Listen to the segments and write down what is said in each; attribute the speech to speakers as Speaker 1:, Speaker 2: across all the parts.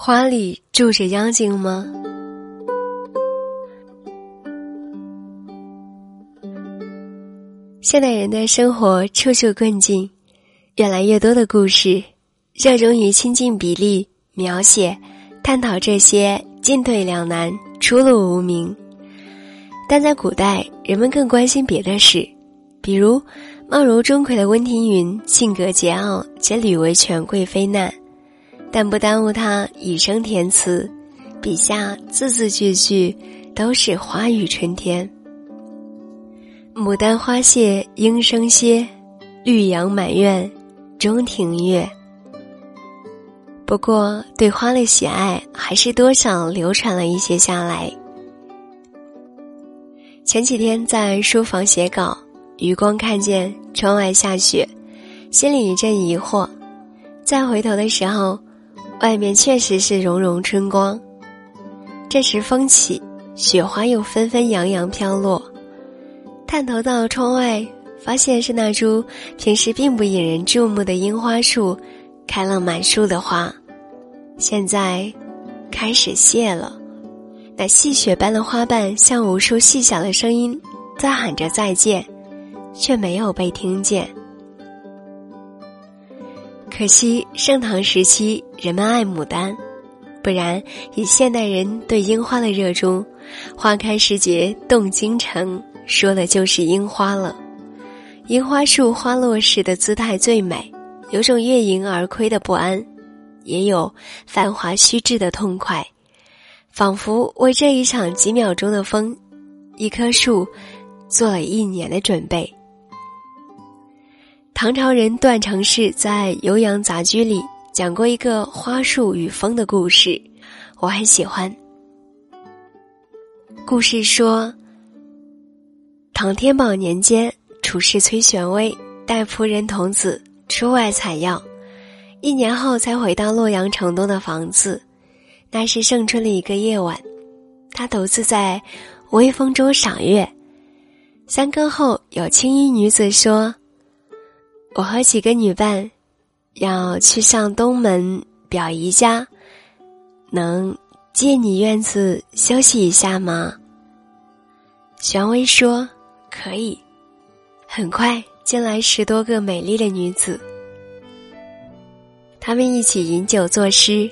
Speaker 1: 花里住着妖精吗？现代人的生活处处困境，越来越多的故事热衷于亲近比例描写、探讨这些进退两难、出路无名。但在古代，人们更关心别的事，比如貌如钟馗的温庭筠，性格桀骜且屡为权贵非难。但不耽误他以声填词，笔下字字句句都是花语春天。牡丹花谢莺声歇，绿杨满院中庭月。不过，对花的喜爱还是多少流传了一些下来。前几天在书房写稿，余光看见窗外下雪，心里一阵疑惑。再回头的时候。外面确实是融融春光，这时风起，雪花又纷纷扬扬飘落。探头到窗外，发现是那株平时并不引人注目的樱花树，开了满树的花，现在开始谢了。那细雪般的花瓣像无数细小的声音，在喊着再见，却没有被听见。可惜盛唐时期人们爱牡丹，不然以现代人对樱花的热衷，花开时节动京城，说的就是樱花了。樱花树花落时的姿态最美，有种月盈而亏的不安，也有繁华虚掷的痛快，仿佛为这一场几秒钟的风，一棵树做了一年的准备。唐朝人段成式在《酉阳杂居》里讲过一个花树与风的故事，我很喜欢。故事说，唐天宝年间，处士崔玄微带仆人童子出外采药，一年后才回到洛阳城东的房子。那是盛春的一个夜晚，他独自在微风中赏月。三更后，有青衣女子说。我和几个女伴，要去上东门表姨家，能借你院子休息一下吗？玄微说可以。很快进来十多个美丽的女子，他们一起饮酒作诗。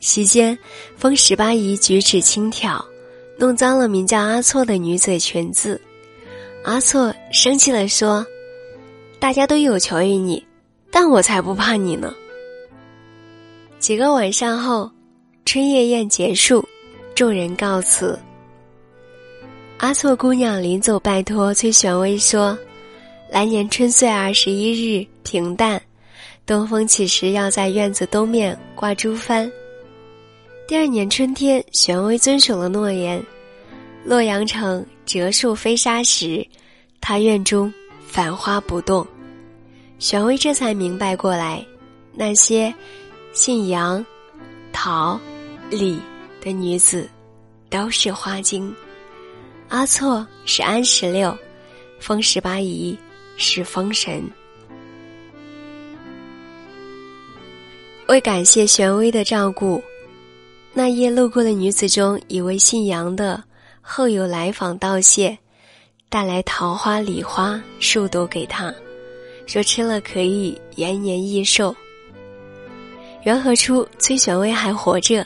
Speaker 1: 席间，风十八姨举止轻佻，弄脏了名叫阿措的女子裙子。阿措生气地说。大家都有求于你，但我才不怕你呢。几个晚上后，春夜宴结束，众人告辞。阿错姑娘临走拜托崔玄微说：“来年春岁二十一日平淡，东风起时要在院子东面挂珠幡。”第二年春天，玄微遵守了诺言。洛阳城折树飞沙时，他院中。繁花不动，玄微这才明白过来，那些姓杨、陶、李的女子都是花精。阿错是安十六，风十八姨是风神。为感谢玄微的照顾，那夜路过的女子中，一位姓杨的后有来访道谢。带来桃花、梨花数朵给他，说吃了可以延年益寿。元和初，崔玄微还活着，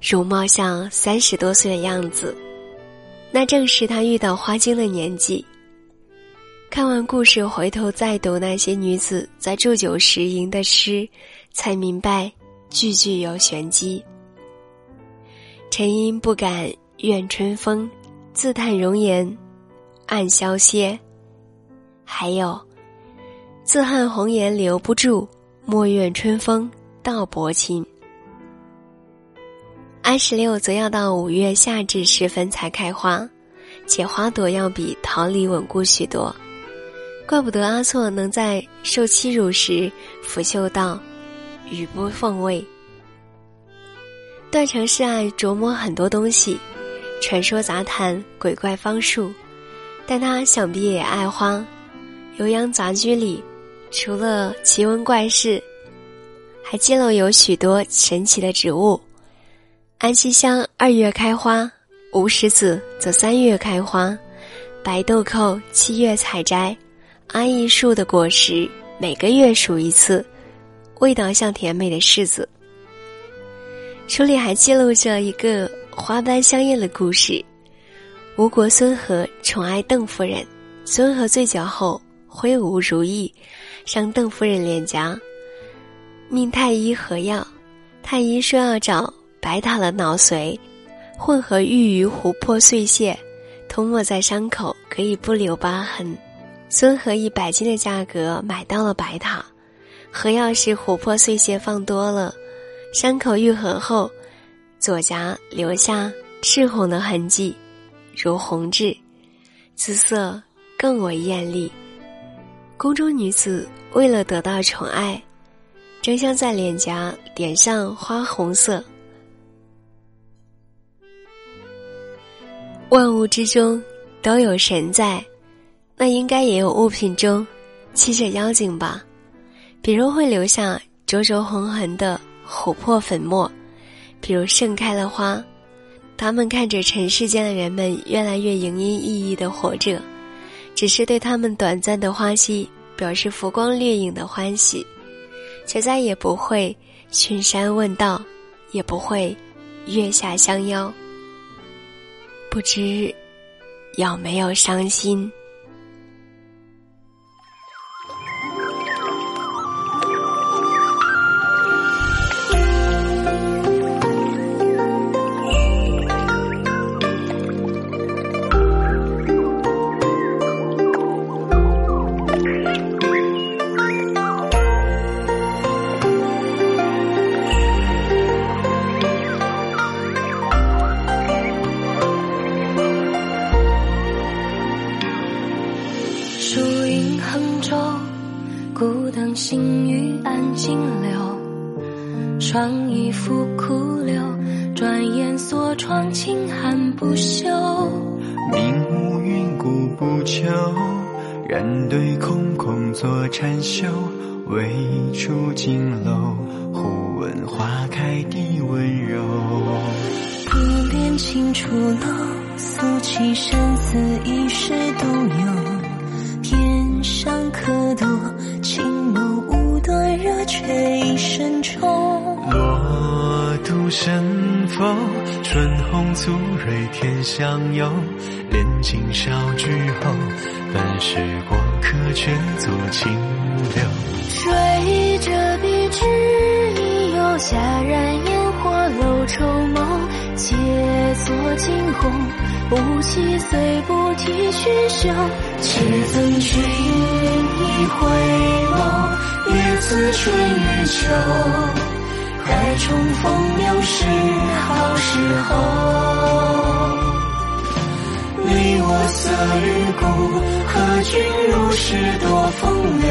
Speaker 1: 容貌像三十多岁的样子，那正是他遇到花精的年纪。看完故事，回头再读那些女子在祝酒时吟的诗，才明白句句有玄机。沉吟不敢怨春风，自叹容颜。暗消歇，还有自恨红颜留不住，莫怨春风道薄情。安十六则要到五月夏至时分才开花，且花朵要比桃李稳固许多，怪不得阿错能在受欺辱时拂袖道：“雨不奉味。”段成是爱琢磨很多东西，传说杂谈、鬼怪方术。但他想必也爱花，《酉阳杂居》里，除了奇闻怪事，还记录有许多神奇的植物，安息香二月开花，无石子则三月开花，白豆蔻七月采摘，安逸树的果实每个月数一次，味道像甜美的柿子。书里还记录着一个花般香艳的故事：吴国孙和宠爱邓夫人，孙和醉酒后挥舞如意，伤邓夫人脸颊，命太医合药，太医说要找。白塔的脑髓，混合玉鱼琥珀碎屑，涂抹在伤口，可以不留疤痕。孙和以百金的价格买到了白塔，和药时琥珀碎屑放多了，伤口愈合后，左颊留下赤红的痕迹，如红痣，姿色更为艳丽。宫中女子为了得到宠爱，争相在脸颊点上花红色。万物之中都有神在，那应该也有物品中栖着妖精吧？比如会留下灼灼红痕的琥珀粉末，比如盛开了花，他们看着尘世间的人们越来越营营役役的活着，只是对他们短暂的花期表示浮光掠影的欢喜，却再也不会寻山问道，也不会月下相邀。不知有没有伤心？
Speaker 2: 转眼锁窗轻寒不休。
Speaker 3: 明无云故不求，人对空空作禅修。未出金楼，忽闻花开地温柔。
Speaker 2: 不恋青楚楼，诉起生死一世独有。天
Speaker 3: 红酥蕊天相拥。恋尽少句后，半世过客却作清流。
Speaker 2: 水着笔至已有，霞染烟火楼愁梦。皆作惊鸿，无期虽不提寻修。且赠君一回眸。叶自春与秋，待重逢又是好时候。你我色与故，何君如是多风流。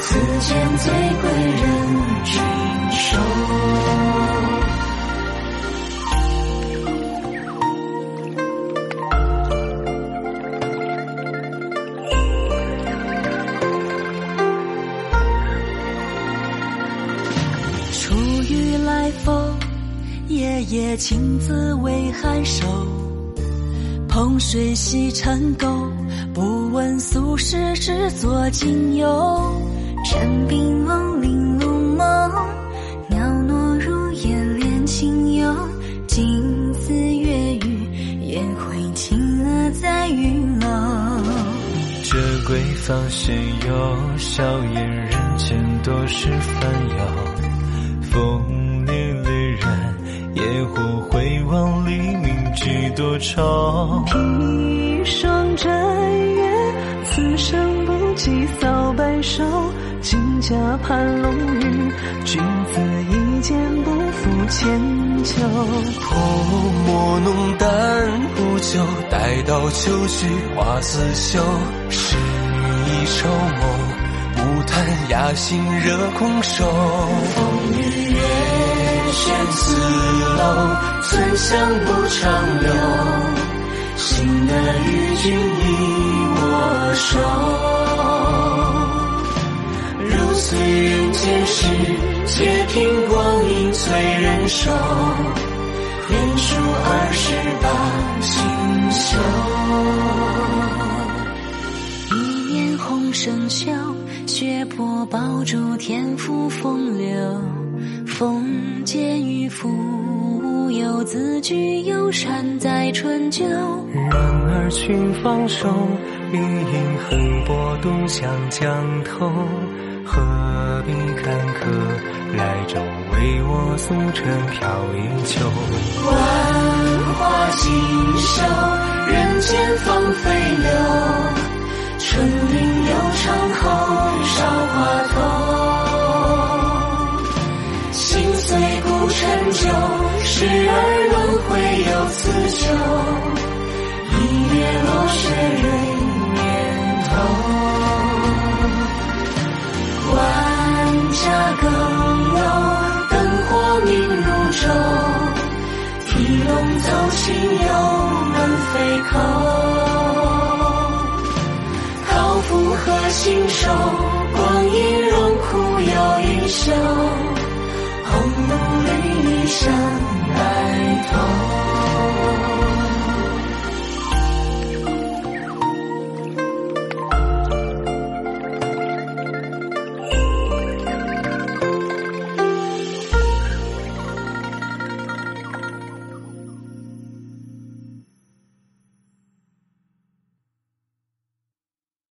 Speaker 2: 此间最贵人知沐雨来风夜夜青子为寒瘦，蓬水洗尘垢。不问俗世，只作今有。枕冰冷，玲珑梦，袅娜如烟，恋清幽。镜子月语，烟灰轻额在云楼。
Speaker 3: 这闺芳谁有？笑颜人间多是烦忧。风里离人。野火回望黎明，几多愁。
Speaker 2: 一双摘月，此生不及扫白首。金甲盘龙玉，君子一剑不负千秋。
Speaker 3: 泼墨浓淡无酒，待到秋去花自休。是一愁梦，无叹雅兴惹空瘦。
Speaker 2: 风雨月。悬四楼，寸香不长留。心的与君已握手。如随人间事，且听光阴催人瘦。年数二十八星宿。一念红生锈，血泊宝珠天赋风流。风间与富有自居有善在春秋。
Speaker 3: 然而群芳瘦，欲饮横波东向江头。何必坎坷来舟为我素尘飘一秋？
Speaker 2: 时而轮回又此秋。一叶落雪蕊。更有灯火明如昼，提笼奏琴又门飞叩。桃符和信手，光阴荣枯又一宿。红炉绿衣山白头。